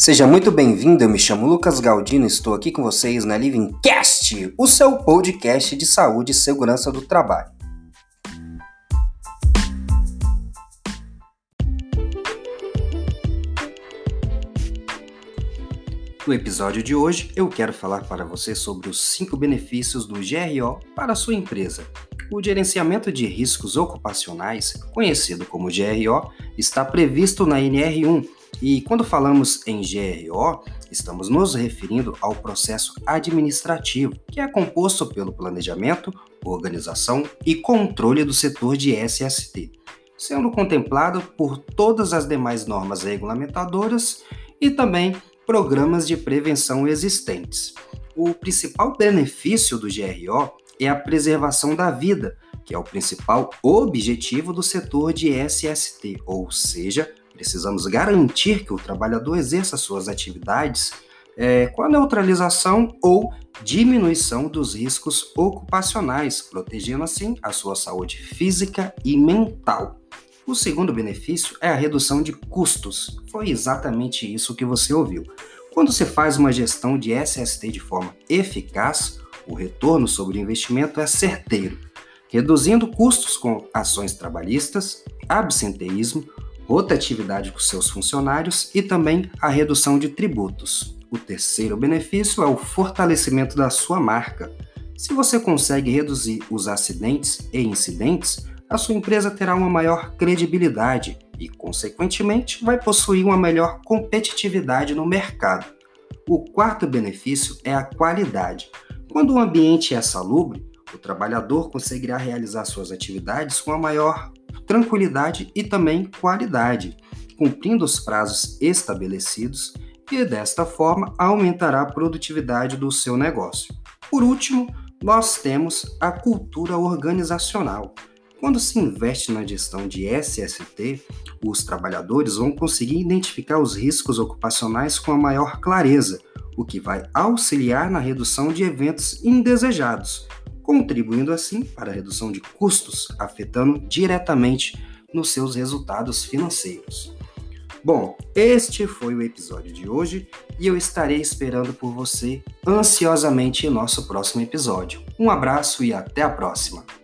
Seja muito bem-vindo, eu me chamo Lucas Galdino e estou aqui com vocês na Livingcast, o seu podcast de saúde e segurança do trabalho. No episódio de hoje, eu quero falar para você sobre os 5 benefícios do GRO para a sua empresa. O gerenciamento de riscos ocupacionais, conhecido como GRO, está previsto na NR1 e quando falamos em GRO, estamos nos referindo ao processo administrativo, que é composto pelo planejamento, organização e controle do setor de SST, sendo contemplado por todas as demais normas regulamentadoras e também programas de prevenção existentes. O principal benefício do GRO é a preservação da vida, que é o principal objetivo do setor de SST, ou seja, Precisamos garantir que o trabalhador exerça suas atividades é, com a neutralização ou diminuição dos riscos ocupacionais, protegendo assim a sua saúde física e mental. O segundo benefício é a redução de custos. Foi exatamente isso que você ouviu. Quando se faz uma gestão de SST de forma eficaz, o retorno sobre o investimento é certeiro, reduzindo custos com ações trabalhistas, absenteísmo, rotatividade com seus funcionários e também a redução de tributos. O terceiro benefício é o fortalecimento da sua marca. Se você consegue reduzir os acidentes e incidentes, a sua empresa terá uma maior credibilidade e, consequentemente, vai possuir uma melhor competitividade no mercado. O quarto benefício é a qualidade. Quando o ambiente é salubre, o trabalhador conseguirá realizar suas atividades com a maior tranquilidade e também qualidade, cumprindo os prazos estabelecidos e desta forma aumentará a produtividade do seu negócio. Por último, nós temos a cultura organizacional. Quando se investe na gestão de SST, os trabalhadores vão conseguir identificar os riscos ocupacionais com a maior clareza, o que vai auxiliar na redução de eventos indesejados, contribuindo assim para a redução de custos, afetando diretamente nos seus resultados financeiros. Bom, este foi o episódio de hoje e eu estarei esperando por você ansiosamente em nosso próximo episódio. Um abraço e até a próxima!